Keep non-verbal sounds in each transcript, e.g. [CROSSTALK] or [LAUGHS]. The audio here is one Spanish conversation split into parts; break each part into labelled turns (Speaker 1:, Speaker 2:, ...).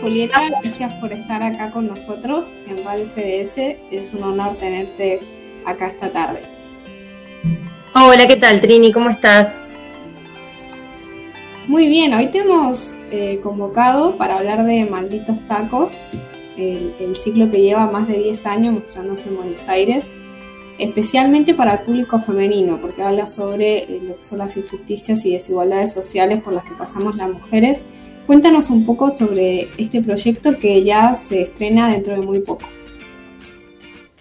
Speaker 1: Julieta. Gracias por estar acá con nosotros en Radio GDS. Es un honor tenerte acá esta tarde.
Speaker 2: Hola, ¿qué tal, Trini? ¿Cómo estás?
Speaker 1: Muy bien, hoy te hemos eh, convocado para hablar de Malditos Tacos, el, el ciclo que lleva más de 10 años mostrándose en Buenos Aires, especialmente para el público femenino, porque habla sobre eh, lo que son las injusticias y desigualdades sociales por las que pasamos las mujeres. Cuéntanos un poco sobre este proyecto que ya se estrena dentro de muy poco.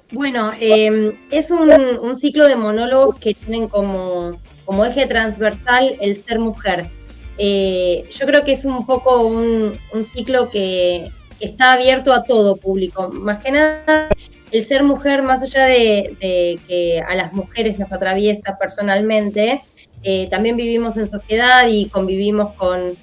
Speaker 2: Bueno, eh, es un, ciclo de monólogos que tienen como, como eje transversal el ser mujer. Eh, yo creo que es un poco un, ciclo que está abierto a todo público. Más que nada, el ser mujer, más allá de, de que a las mujeres nos atraviesa personalmente, eh, también vivimos en sociedad y convivimos con,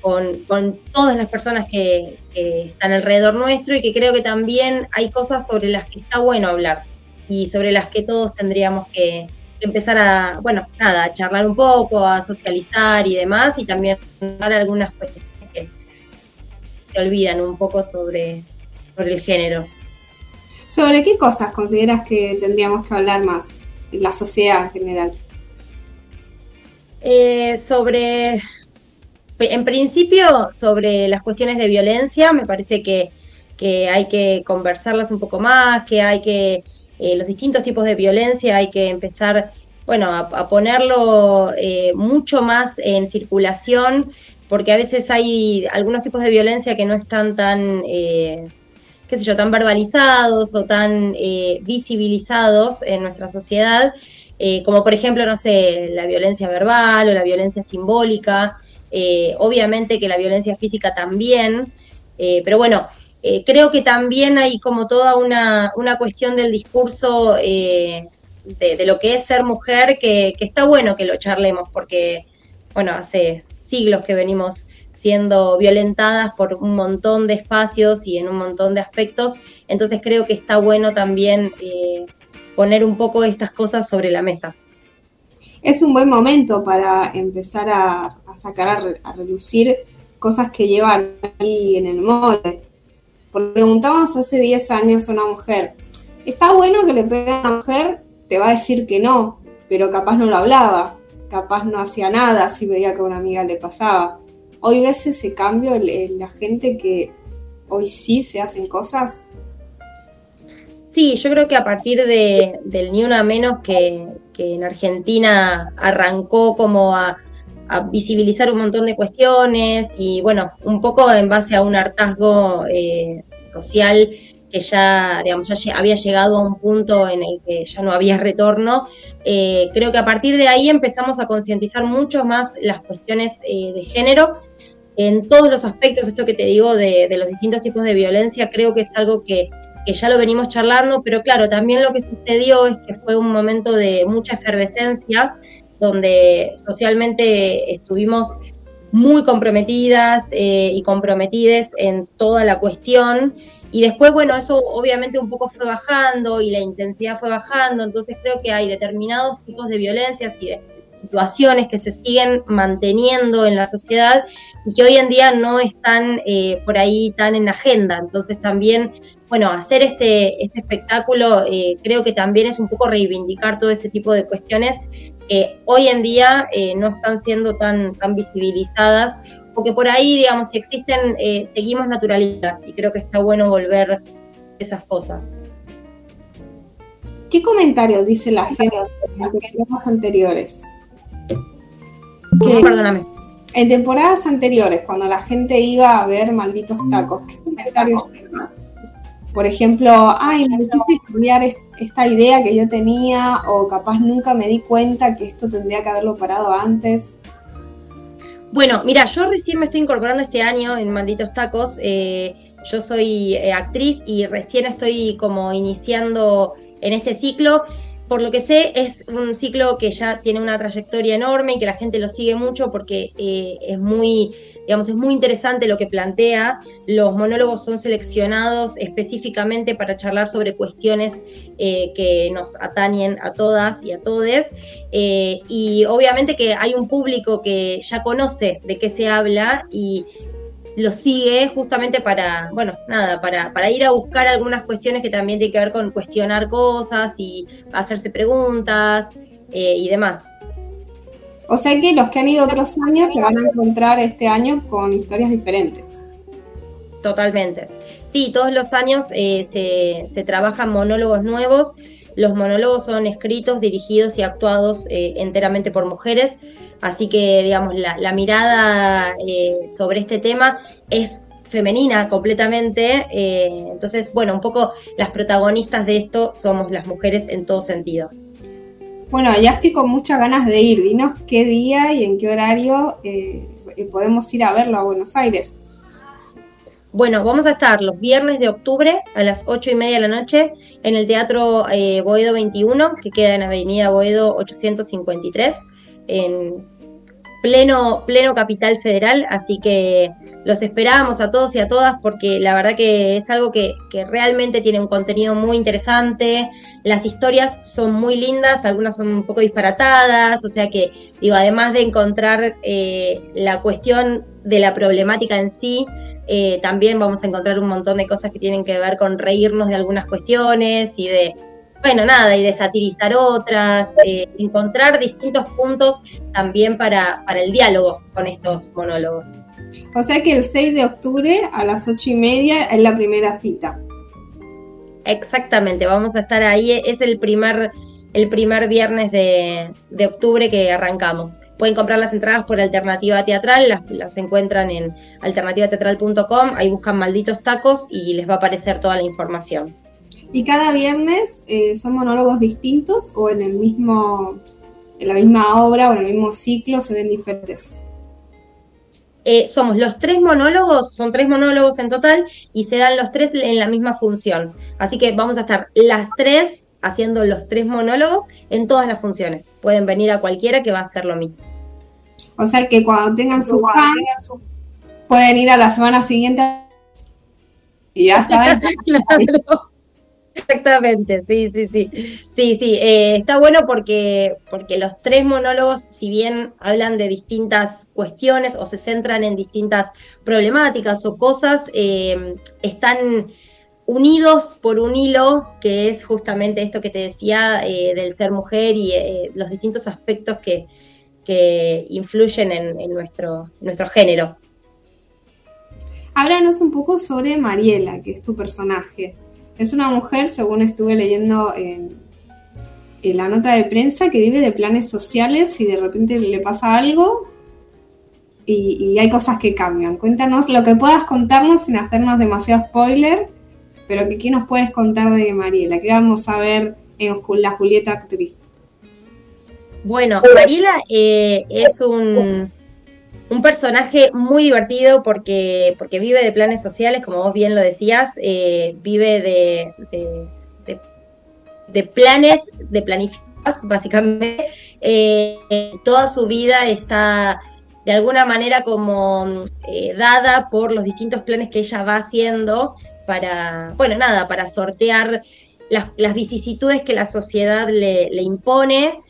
Speaker 2: con, con todas las personas que, que están alrededor nuestro y que creo que también hay cosas sobre las que está bueno hablar y sobre las que todos tendríamos que empezar a, bueno, nada, a charlar un poco, a socializar y demás, y también dar algunas cuestiones que se olvidan un poco sobre, sobre el género.
Speaker 1: ¿Sobre qué cosas consideras que tendríamos que hablar más en la sociedad en general?
Speaker 2: Eh, sobre, en principio, sobre las cuestiones de violencia, me parece que, hay que conversarlas un poco más, que hay que, eh, los distintos tipos de violencia hay que empezar, bueno, a, a ponerlo eh, mucho más en circulación, porque a veces hay algunos tipos de violencia que no están tan, eh, qué sé yo, tan verbalizados o tan eh, visibilizados en nuestra sociedad, eh, como por ejemplo, no sé, la violencia verbal o la violencia simbólica, eh, obviamente que la violencia física también, eh, pero bueno, eh, creo que también hay como toda una, una cuestión del discurso de, lo que es ser mujer que, que está bueno que lo charlemos, porque, bueno, hace siglos que venimos siendo violentadas por un montón de espacios y en un montón de aspectos, entonces creo que está bueno también poner un poco estas cosas sobre la mesa.
Speaker 1: Es un buen momento para empezar a, sacar a, re- a relucir cosas que llevan ahí en el molde. Porque preguntamos hace 10 años a una mujer, ¿está bueno que le peguen a una mujer? Te va a decir que no, pero capaz no lo hablaba, capaz no hacía nada si veía que a una amiga le pasaba. Hoy ves ese cambio en la gente que hoy sí se hacen cosas.
Speaker 2: Sí, yo creo que a partir de, del Ni Una Menos que, que en Argentina arrancó como a, visibilizar un montón de cuestiones y bueno, un poco en base a un hartazgo eh, social que ya, digamos, ya había llegado a un punto en el que ya no había retorno. Eh, creo que a partir de ahí empezamos a concientizar mucho más las cuestiones eh, de género en todos los aspectos, esto que te digo de los distintos tipos de violencia, creo que es algo que, que ya lo venimos charlando, pero claro, también lo que sucedió es que fue un momento de mucha efervescencia, donde socialmente estuvimos muy comprometidas eh, y comprometides en toda la cuestión. Y después, bueno, eso obviamente un poco fue bajando y la intensidad fue bajando, entonces creo que hay determinados tipos de violencias y de situaciones que se siguen manteniendo en la sociedad y que hoy en día no están eh, por ahí tan en agenda. Entonces también, bueno, hacer este, este espectáculo eh, creo que también es un poco reivindicar todo ese tipo de cuestiones que hoy en día eh, no están siendo tan, tan visibilizadas, porque por ahí, digamos, si existen, seguimos naturalizadas y creo que está bueno volver esas cosas.
Speaker 1: ¿Qué comentarios dice la gente en los programas anteriores?
Speaker 2: Perdóname.
Speaker 1: En temporadas anteriores, cuando la gente iba a ver malditos tacos, ¿qué comentarios Por ejemplo, ay, me hiciste cambiar esta idea que yo tenía, o capaz nunca me di cuenta que esto tendría que haberlo parado antes.
Speaker 2: Bueno, mira, yo recién me estoy incorporando este año en Malditos Tacos. Eh, yo soy eh, actriz y recién estoy como iniciando en este ciclo. Por lo que sé, es un ciclo que ya tiene una trayectoria enorme y que la gente lo sigue mucho porque eh, es muy, digamos, es muy interesante lo que plantea. Los monólogos son seleccionados específicamente para charlar sobre cuestiones eh, que nos atañen a todas y a todes. Eh, y obviamente que hay un público que ya conoce de qué se habla y lo sigue justamente para, bueno, nada, para, para ir a buscar algunas cuestiones que también tienen que ver con cuestionar cosas y hacerse preguntas eh, y demás.
Speaker 1: O sea que los que han ido otros años se van a encontrar este año con historias diferentes.
Speaker 2: Totalmente. Sí, todos los años eh, se, se, trabajan monólogos nuevos. Los monólogos son escritos, dirigidos y actuados eh, enteramente por mujeres. Así que, digamos, la, mirada eh, sobre este tema es femenina completamente. Eh, entonces, bueno, un poco las protagonistas de esto somos las mujeres en todo sentido.
Speaker 1: Bueno, ya estoy con muchas ganas de ir. Dinos qué día y en qué horario eh, podemos ir a verlo a Buenos Aires.
Speaker 2: Bueno, vamos a estar los viernes de octubre a las ocho y media de la noche en el Teatro Boedo 21, que queda en Avenida Boedo 853 en pleno, pleno capital federal, así que los esperamos a todos y a todas porque la verdad que es algo que, realmente tiene un contenido muy interesante, las historias son muy lindas, algunas son un poco disparatadas, o sea que digo, además de encontrar eh, la cuestión de la problemática en sí, eh, también vamos a encontrar un montón de cosas que tienen que ver con reírnos de algunas cuestiones y de bueno, nada, y de satirizar otras, encontrar distintos puntos también para, para el diálogo con estos monólogos.
Speaker 1: O sea que el 6 de octubre a las 8 y media es la primera cita.
Speaker 2: Exactamente, vamos a estar ahí, es el primer, el primer viernes de, octubre que arrancamos. Pueden comprar las entradas por Alternativa Teatral, las, las encuentran en alternativateatral.com, ahí buscan malditos tacos y les va a aparecer toda la información.
Speaker 1: Y cada viernes eh, son monólogos distintos o en el mismo, en la misma obra o en el mismo ciclo se ven diferentes.
Speaker 2: Eh, somos los tres monólogos, son tres monólogos en total y se dan los tres en la misma función. Así que vamos a estar las tres haciendo los tres monólogos en todas las funciones. Pueden venir a cualquiera que va a hacer lo mismo.
Speaker 1: O sea que cuando tengan sus fans, pueden ir a la semana siguiente y ya saben. [LAUGHS]
Speaker 2: Exactamente, sí, sí, sí. Sí, sí, eh, está bueno porque, porque los tres monólogos, si bien hablan de distintas cuestiones o se centran en distintas problemáticas o cosas, eh, están unidos por un hilo que es justamente esto que te decía eh, del ser mujer y los distintos aspectos que, que influyen en, en nuestro, nuestro género.
Speaker 1: Háblanos un poco sobre Mariela, que es tu personaje. Es una mujer, según estuve leyendo en, la nota de prensa, que vive de planes sociales y de repente le pasa algo y, hay cosas que cambian. Cuéntanos lo que puedas contarnos sin hacernos demasiado spoiler, pero que qué nos puedes contar de Mariela, ¿Qué vamos a ver en la Julieta actriz.
Speaker 2: Bueno, Mariela eh, es un, un personaje muy divertido porque, porque vive de planes sociales, como vos bien lo decías, eh, vive de, de, planes, de planificación, básicamente. Eh, toda su vida está de alguna manera como eh, dada por los distintos planes que ella va haciendo para, bueno, nada, para sortear las, vicisitudes que la sociedad le impone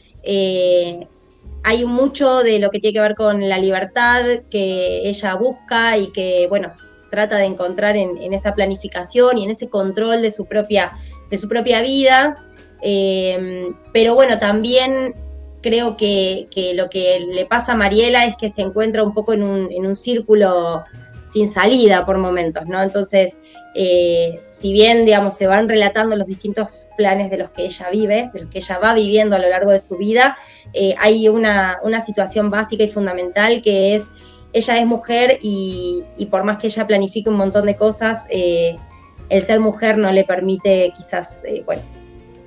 Speaker 2: hay mucho de lo que tiene que ver con la libertad que ella busca y que, bueno, trata de encontrar en, esa planificación y en ese control de su propia, de su propia vida. Eh, pero bueno, también creo que, lo que le pasa a Mariela es que se encuentra un poco en un, en un círculo sin salida por momentos, ¿no? Entonces, eh, si bien, digamos, se van relatando los distintos planes de los que ella vive, de los que ella va viviendo a lo largo de su vida, eh, hay una, una, situación básica y fundamental que es, ella es mujer y, por más que ella planifique un montón de cosas, eh, el ser mujer no le permite quizás, bueno,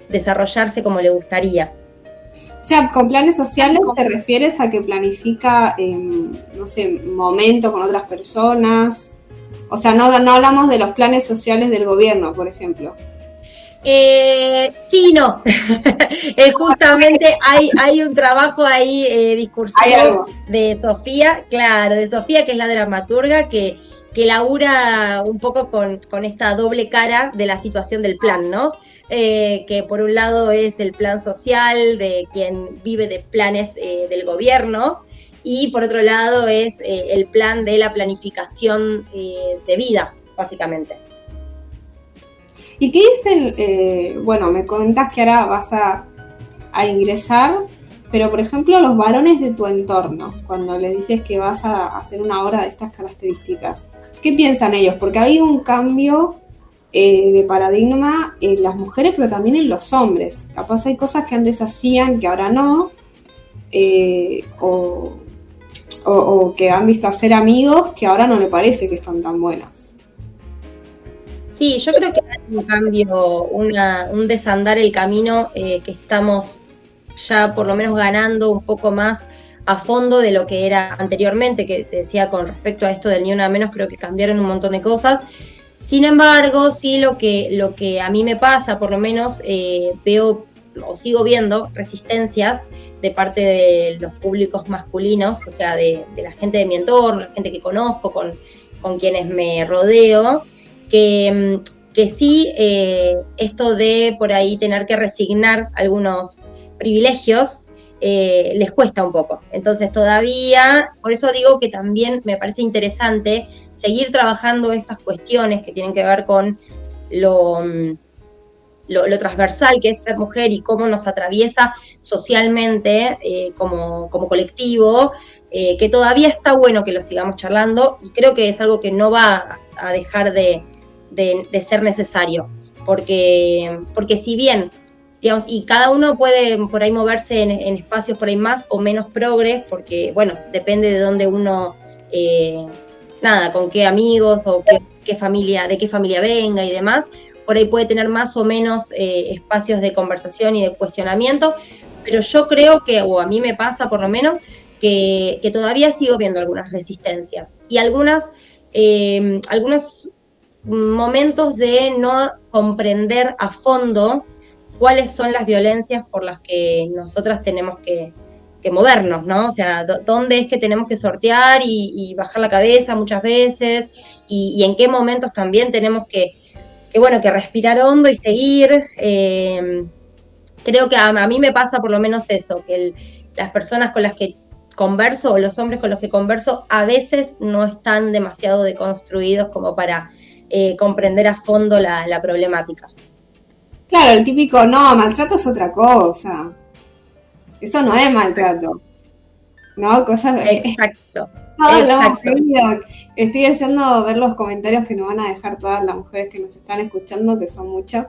Speaker 2: desarrollarse como le gustaría.
Speaker 1: O sea, con planes sociales te refieres a que planifica, no sé, momento con otras personas. O sea, no, no hablamos de los planes sociales del gobierno, por ejemplo.
Speaker 2: Eh, sí, no. [LAUGHS] Eh, justamente hay, hay un trabajo ahí eh, discursivo de Sofía, claro, de Sofía, que es la dramaturga, que, que labura un poco con, con esta doble cara de la situación del plan, ¿no? Eh, que por un lado es el plan social de quien vive de planes eh, del gobierno y por otro lado es eh, el plan de la planificación de vida, básicamente.
Speaker 1: ¿Y qué dicen? bueno, me comentas que ahora vas a, a, ingresar, pero por ejemplo los varones de tu entorno, cuando les dices que vas a hacer una obra de estas características, ¿qué piensan ellos? Porque hay un cambio eh, de paradigma en las mujeres, pero también en los hombres. Capaz hay cosas que antes hacían que ahora no, eh, o, que han visto hacer amigos que ahora no le parece que están tan buenas.
Speaker 2: Sí, yo creo que hay un cambio, un desandar el camino eh, que estamos ya por lo menos ganando un poco más a fondo de lo que era anteriormente, que te decía con respecto a esto del ni una menos, creo que cambiaron un montón de cosas. Sin embargo, sí lo que, lo que a mí me pasa, por lo menos eh, veo o sigo viendo resistencias de parte de los públicos masculinos, o sea, de, la gente de mi entorno, la gente que conozco, con, quienes me rodeo, que, mm, que sí, eh, esto de por ahí tener que resignar algunos privilegios eh, les cuesta un poco. Entonces todavía, por eso digo que también me parece interesante seguir trabajando estas cuestiones que tienen que ver con lo, mm, transversal que es ser mujer y cómo nos atraviesa socialmente eh, como, colectivo, eh, que todavía está bueno que lo sigamos charlando y creo que es algo que no va a dejar de, de ser necesario. Porque, porque si bien y cada uno puede por ahí moverse en, espacios por ahí más o menos progres, porque, bueno, depende de dónde uno, eh, nada, con qué amigos o qué, familia, de qué familia venga y demás, por ahí puede tener más o menos eh, espacios de conversación y de cuestionamiento, pero yo creo que, o a mí me pasa por lo menos, que, todavía sigo viendo algunas resistencias y algunas, eh, algunos momentos de no comprender a fondo cuáles son las violencias por las que nosotras tenemos que, movernos, ¿no? O sea, dónde es que tenemos que sortear y, bajar la cabeza muchas veces y, en qué momentos también tenemos que, bueno, que respirar hondo y seguir. Em, creo que a, mí me pasa por lo menos eso, que las personas con las que converso o los hombres con los que converso a veces no están demasiado deconstruidos como para eh, comprender a fondo la problemática.
Speaker 1: Claro, el típico, no, maltrato es otra cosa. Eso no es maltrato. ¿No? Cosas.
Speaker 2: Exacto. [LAUGHS]
Speaker 1: Estoy deseando ver los comentarios que nos van a dejar todas las mujeres que nos están escuchando, que son muchas.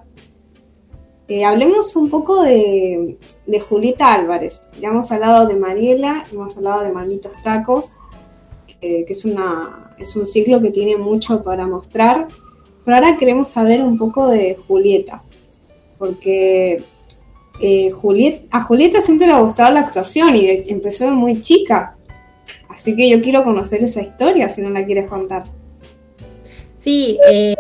Speaker 1: Eh, hablemos un poco de, de, Julieta Álvarez. Ya hemos hablado de Mariela, hemos hablado de Manitos Tacos, que, que, es, una, es un ciclo que tiene mucho para mostrar. Pero ahora queremos saber un poco de Julieta porque eh, a Julieta siempre le ha gustado la actuación y empezó de muy chica. Así que yo quiero conocer esa historia si no la quieres contar.
Speaker 2: Sí, eh,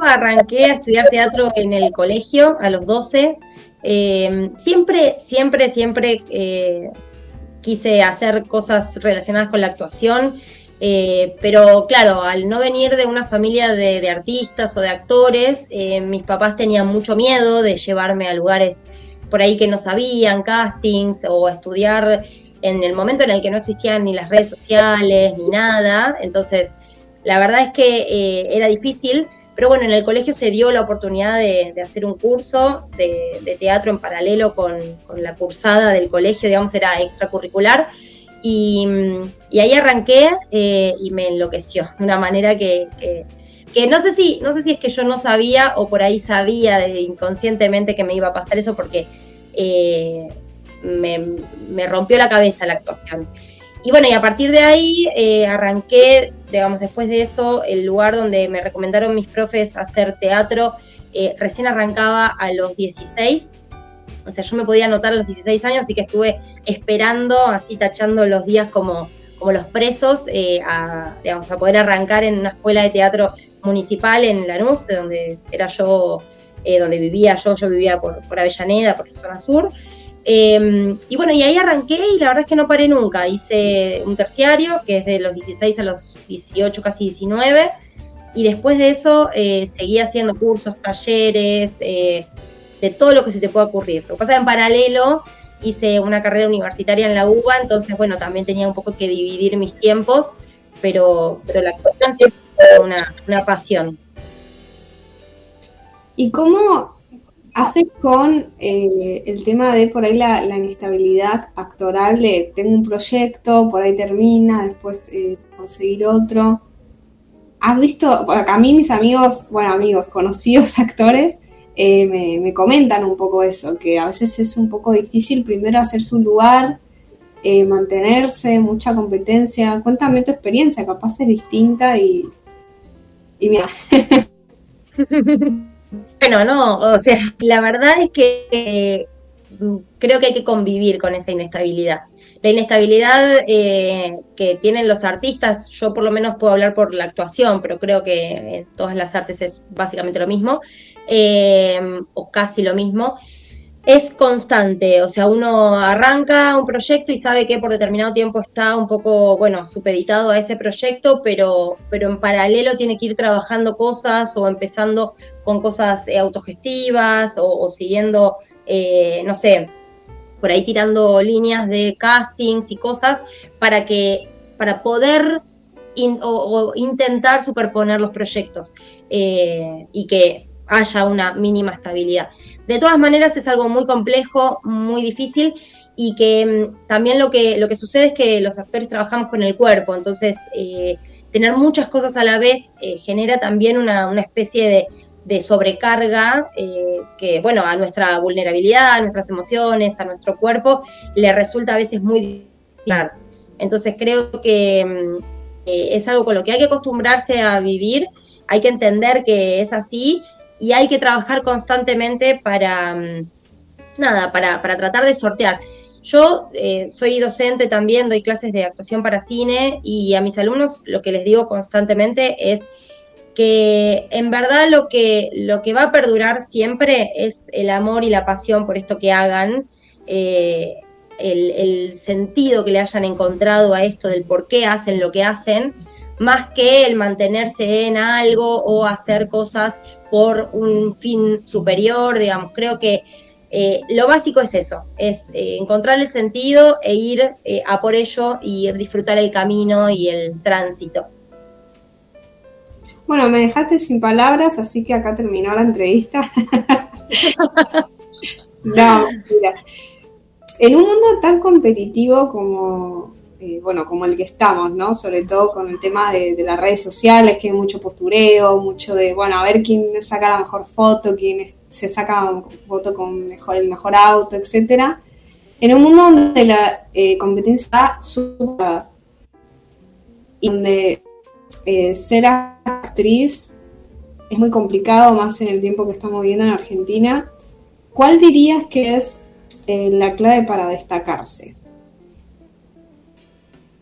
Speaker 2: arranqué a estudiar teatro en el colegio a los 12. Eh, siempre, siempre, siempre quise hacer cosas relacionadas con la actuación. Eh, pero claro, al no venir de una familia de, artistas o de actores, eh, mis papás tenían mucho miedo de llevarme a lugares por ahí que no sabían, castings o estudiar en el momento en el que no existían ni las redes sociales ni nada, entonces la verdad es que eh, era difícil, pero bueno, en el colegio se dio la oportunidad de, hacer un curso de, teatro en paralelo con, la cursada del colegio, digamos, era extracurricular. Y, ahí arranqué eh, y me enloqueció de una manera que, que, no, sé si, no sé si es que yo no sabía o por ahí sabía inconscientemente que me iba a pasar eso porque eh, me, me rompió la cabeza la actuación. Y bueno, y a partir de ahí eh, arranqué, digamos, después de eso, el lugar donde me recomendaron mis profes hacer teatro, recién arrancaba a los 16, o sea, yo me podía anotar a los 16 años, así que estuve esperando, así tachando los días como, como los presos, eh, a, digamos, a poder arrancar en una escuela de teatro municipal en Lanús, de donde era yo, donde vivía yo, yo vivía por, por Avellaneda, por la zona sur. Em, y bueno, y ahí arranqué y la verdad es que no paré nunca. Hice un terciario, que es de los 16 a los 18, casi 19. Y después de eso eh, seguí haciendo cursos, talleres, eh, de todo lo que se te pueda ocurrir. Lo que pasa en paralelo hice una carrera universitaria en la UBA, entonces bueno, también tenía un poco que dividir mis tiempos, pero, pero la actuación siempre fue una, una pasión.
Speaker 1: ¿Y cómo hace con eh, el tema de por ahí la, inestabilidad actoral de tengo un proyecto, por ahí termina, después eh, conseguir otro. ¿Has visto? A mí mis amigos, bueno amigos, conocidos [LAUGHS] actores, eh, me, me, comentan un poco eso, que a veces es un poco difícil primero hacer su lugar, mantenerse, mucha competencia. Cuéntame tu experiencia, capaz es distinta y, y mira. [LAUGHS]
Speaker 2: Bueno, no, o sea, la verdad es que mm, creo que hay que convivir con esa inestabilidad. La inestabilidad eh, que tienen los artistas, yo por lo menos puedo hablar por la actuación, pero creo que en todas las artes es básicamente lo mismo, eh, o casi lo mismo es constante, o sea, uno arranca un proyecto y sabe que por determinado tiempo está un poco, bueno, supeditado a ese proyecto, pero, pero en paralelo tiene que ir trabajando cosas o empezando con cosas eh, autogestivas o, siguiendo, no sé, por ahí tirando líneas de castings y cosas para que, para poder o, intentar superponer los proyectos eh, y que haya una mínima estabilidad. De todas maneras es algo muy complejo, muy difícil y que mm, también lo que, lo que sucede es que los actores trabajamos con el cuerpo, entonces eh, tener muchas cosas a la vez eh, genera también una, especie de, sobrecarga eh, que, bueno, a nuestra vulnerabilidad, a nuestras emociones, a nuestro cuerpo, le resulta a veces muy difícil. Entonces creo que mm, es algo con lo que hay que acostumbrarse a vivir, hay que entender que es así y hay que trabajar constantemente para, mm, nada, para, tratar de sortear. Yo eh, soy docente también, doy clases de actuación para cine y a mis alumnos lo que les digo constantemente es que en verdad lo que, lo que va a perdurar siempre es el amor y la pasión por esto que hagan, eh, el, sentido que le hayan encontrado a esto del por qué hacen lo que hacen más que el mantenerse en algo o hacer cosas por un fin superior, digamos, creo que eh, lo básico es eso, es eh, encontrar el sentido e ir a por ello y disfrutar el camino y el tránsito.
Speaker 1: Bueno, me dejaste sin palabras, así que acá terminó la entrevista. [LAUGHS] no, mira. En un mundo tan competitivo como, eh, bueno, como el que estamos, ¿no? Sobre todo con el tema de, las redes sociales, que hay mucho postureo, mucho de, bueno, a ver quién saca la mejor foto, quién se saca foto con mejor, el mejor auto, etcétera. En un mundo donde la eh, competencia está y donde eh, ser actriz es muy complicado, más en el tiempo que estamos viviendo en Argentina, ¿cuál dirías que es la clave para destacarse?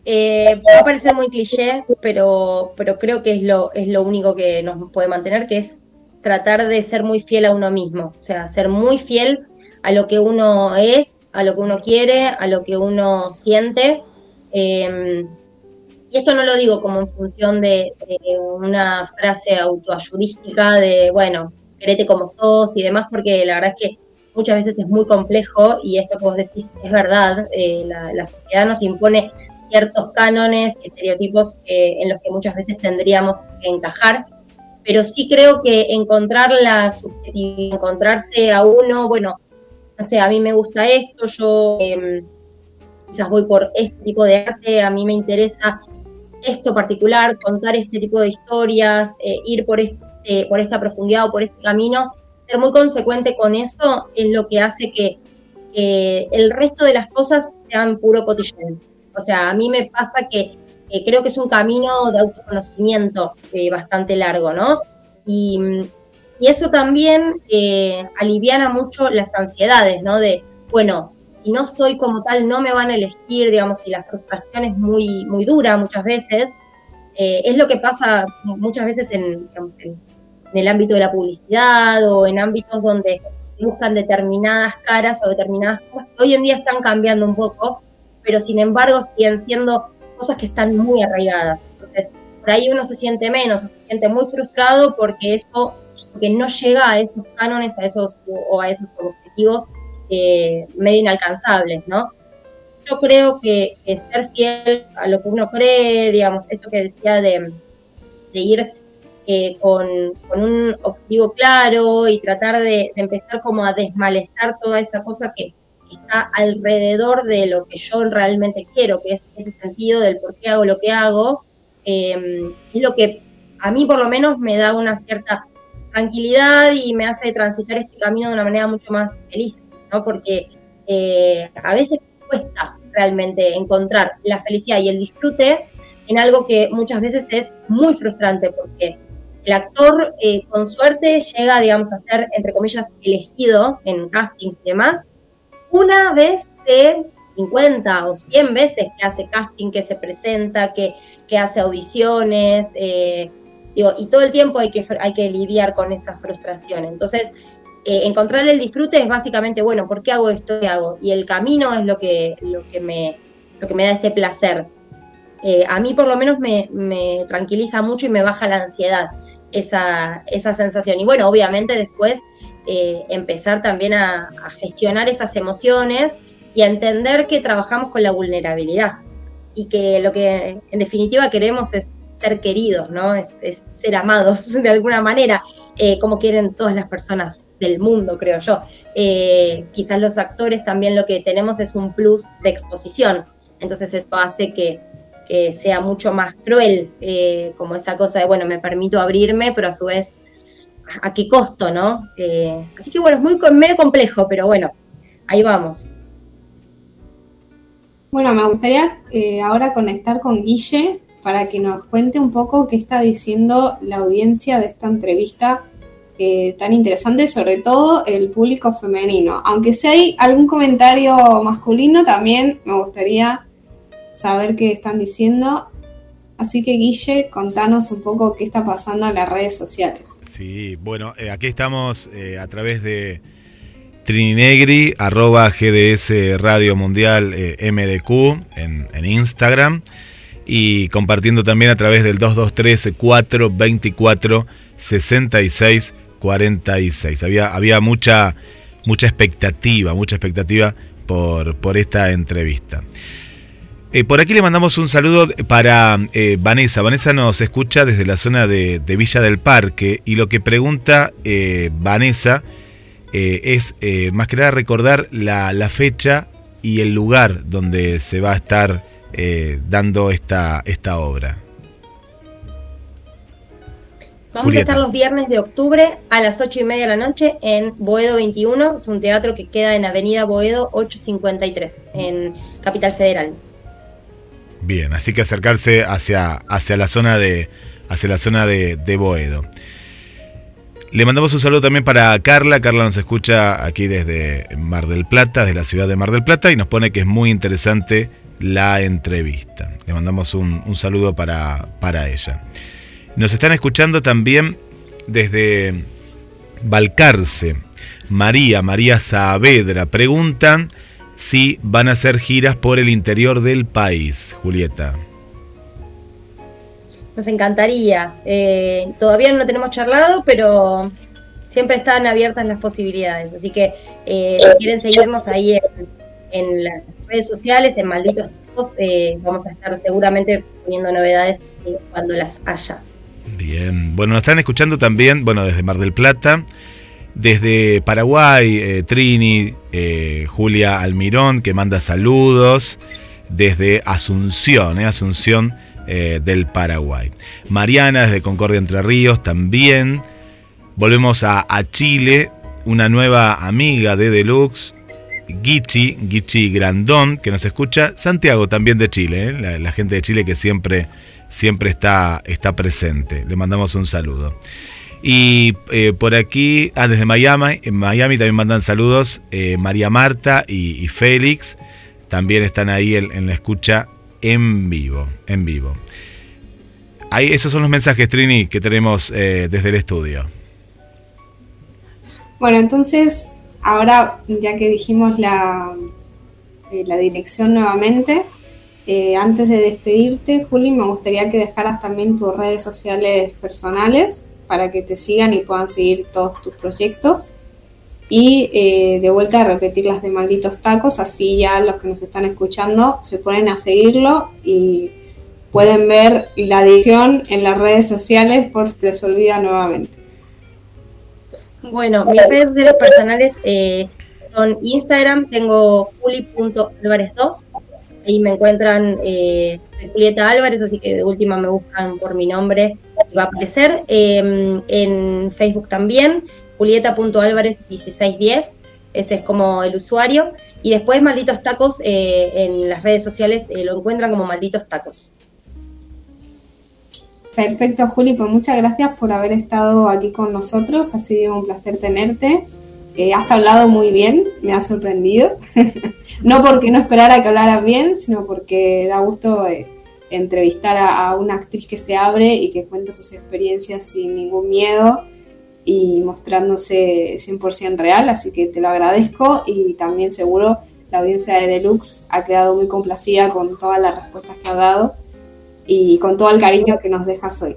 Speaker 2: Eh, va a parecer muy cliché, pero, pero creo que es lo, es lo único que nos puede mantener, que es tratar de ser muy fiel a uno mismo, o sea, ser muy fiel a lo que uno es, a lo que uno quiere, a lo que uno siente. Em, y esto no lo digo como en función de, una frase autoayudística de, bueno, querete como sos y demás, porque la verdad es que muchas veces es muy complejo y esto que vos decís es verdad, eh, la, sociedad nos impone ciertos cánones, estereotipos en los que muchas veces tendríamos que encajar, pero sí creo que encontrar la subjetividad, encontrarse a uno, bueno, no sé, a mí me gusta esto, yo em, quizás voy por este tipo de arte, a mí me interesa esto particular, contar este tipo de historias, eh, ir por, este, por esta profundidad o por este camino, ser muy consecuente con eso es lo que hace que el resto de las cosas sean puro cotillón. O sea, a mí me pasa que creo que es un camino de autoconocimiento eh, bastante largo, ¿no? Y, eso también eh, aliviana mucho las ansiedades, ¿no? De, bueno, si no soy como tal, no me van a elegir, digamos, y la frustración es muy, muy dura muchas veces. Eh, es lo que pasa muchas veces en, digamos, en, el ámbito de la publicidad o en ámbitos donde buscan determinadas caras o determinadas cosas que hoy en día están cambiando un poco, pero sin embargo siguen siendo cosas que están muy arraigadas. Entonces, por ahí uno se siente menos, o se siente muy frustrado porque eso, porque no llega a esos cánones, a esos o a esos objetivos eh, medio inalcanzables, ¿no? Yo creo que, ser fiel a lo que uno cree, digamos, esto que decía de, ir eh, con, un objetivo claro y tratar de, empezar como a desmalezar toda esa cosa que, está alrededor de lo que yo realmente quiero, que es ese sentido del por qué hago lo que hago, eh, es lo que a mí por lo menos me da una cierta tranquilidad y me hace transitar este camino de una manera mucho más feliz, ¿no? Porque eh, a veces cuesta realmente encontrar la felicidad y el disfrute en algo que muchas veces es muy frustrante porque el actor eh, con suerte llega, digamos, a ser, entre comillas, elegido en castings y demás, una vez de 50 o 100 veces que hace casting, que se presenta, que, hace audiciones, eh, y todo el tiempo hay que, hay que lidiar con esa frustración. Entonces, eh, encontrar el disfrute es básicamente, bueno, ¿por qué hago esto que hago? Y el camino es lo que, lo que, me, lo que me da ese placer. Eh, a mí por lo menos me, me, tranquiliza mucho y me baja la ansiedad esa, esa sensación. Y bueno, obviamente después eh, empezar también a, gestionar esas emociones y a entender que trabajamos con la vulnerabilidad y que lo que en definitiva queremos es ser queridos, ¿no? Es, ser amados [LAUGHS] de alguna manera, eh, como quieren todas las personas del mundo, creo yo. Eh, quizás los actores también lo que tenemos es un plus de exposición, entonces esto hace que, que sea mucho más cruel, como esa cosa de, bueno, me permito abrirme, pero a su vez a qué costo, ¿no? Eh, así que bueno, es muy medio complejo, pero bueno, ahí vamos.
Speaker 1: Bueno, me gustaría eh, ahora conectar con Guille para que nos cuente un poco qué está diciendo la audiencia de esta entrevista eh, tan interesante, sobre todo el público femenino. Aunque si hay algún comentario masculino, también me gustaría saber qué están diciendo. Así que Guille, contanos un poco qué está pasando en las redes sociales.
Speaker 3: Sí, bueno, eh, aquí estamos eh, a través de Trininegri, arroba GDS Radio Mundial MDQ en, Instagram y compartiendo también a través del 223 424 66 46. Había, había mucha, mucha expectativa, mucha expectativa por, por esta entrevista. Eh, por aquí le mandamos un saludo para eh, Vanessa. Vanessa nos escucha desde la zona de, Villa del Parque y lo que pregunta eh, Vanessa es más que nada recordar la, fecha y el lugar donde se va a estar dando esta, esta obra.
Speaker 2: Vamos a estar los viernes de octubre a las 8 y media de la noche en Boedo 21. Es un teatro que queda en Avenida Boedo 853, en Capital Federal.
Speaker 3: Bien, así que acercarse hacia, hacia la zona de hacia la zona de, Boedo. Le mandamos un saludo también para Carla. Carla nos escucha aquí desde Mar del Plata, desde la ciudad de Mar del Plata, y nos pone que es muy interesante la entrevista. Le mandamos un, saludo para, para ella. Nos están escuchando también desde Balcarce. María, María Saavedra, preguntan si van a hacer giras por el interior del país, Julieta.
Speaker 2: Nos encantaría. Eh, todavía no tenemos charlado, pero siempre están abiertas las posibilidades. Así que eh, si quieren seguirnos ahí en, en las redes sociales, en Malditos Tacos, eh, vamos a estar seguramente poniendo novedades cuando las haya.
Speaker 3: Bien, bueno, nos están escuchando también, bueno, desde Mar del Plata, desde Paraguay, eh, Trini, eh, Julia Almirón, que manda saludos, desde Asunción, Asunción del Paraguay. Mariana, desde Concordia Entre Ríos, también. Volvemos a Chile, una nueva amiga de Deluxe, Gichi, Gichi Grandón, que nos escucha. Santiago también de Chile, eh, la, gente de Chile que siempre, siempre está, está presente. Le mandamos un saludo. Y eh, por aquí, ah, desde Miami, en Miami también mandan saludos eh, María Marta y, Félix. También están ahí en, la escucha en vivo, en vivo. Ahí, esos son los mensajes, Trini, que tenemos desde el estudio.
Speaker 1: Bueno, entonces, ahora ya que dijimos la, eh, la dirección nuevamente, eh, antes de despedirte, Juli, me gustaría que dejaras también tus redes sociales personales para que te sigan y puedan seguir todos tus proyectos. Y eh, de vuelta a repetir las de malditos tacos, así ya los que nos están escuchando se ponen a seguirlo y pueden ver la edición en las redes sociales por si les olvida nuevamente.
Speaker 2: Bueno, mis redes sociales personales eh, son Instagram, tengo juli.alvarez2, ahí me encuentran eh, Julieta Álvarez, así que de última me buscan por mi nombre y va a aparecer. Eh, en Facebook también, julieta.álvarez1610, ese es como el usuario. Y después Malditos Tacos eh, en las redes sociales eh, lo encuentran como Malditos Tacos.
Speaker 1: Perfecto, Juli, pues muchas gracias por haber estado aquí con nosotros. Ha sido un placer tenerte. Eh, has hablado muy bien, me ha sorprendido. [LAUGHS] no porque no esperara que hablaras bien, sino porque da gusto eh, entrevistar a, a, una actriz que se abre y que cuenta sus experiencias sin ningún miedo y mostrándose 100% real. Así que te lo agradezco y también seguro la audiencia de Deluxe ha quedado muy complacida con todas las respuestas que ha dado y con todo el cariño que nos dejas hoy.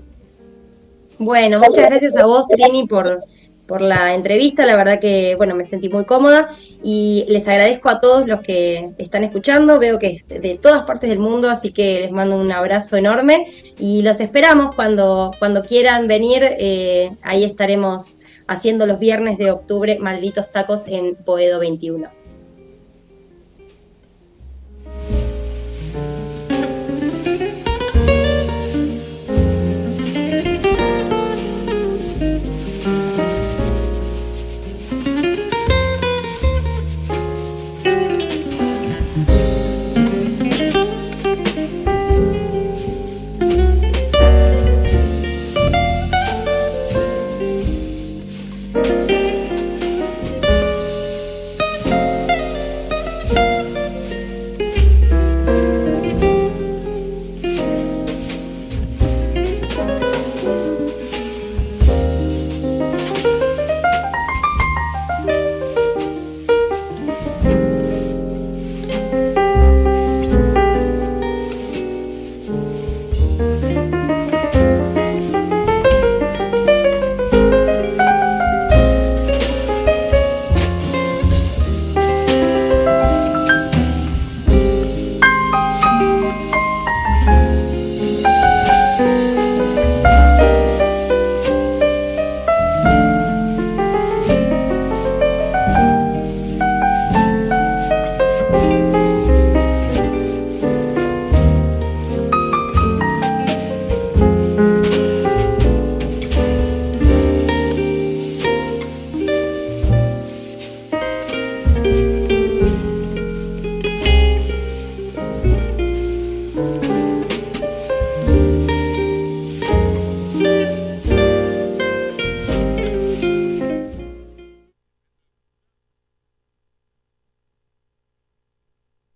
Speaker 2: Bueno, muchas gracias a vos, Trini, por, por la entrevista. La verdad que, bueno, me sentí muy cómoda y les agradezco a todos los que están escuchando. Veo que es de todas partes del mundo, así que les mando un abrazo enorme y los esperamos cuando, cuando quieran venir. Eh, ahí estaremos haciendo los viernes de octubre malditos tacos en Poedo 21.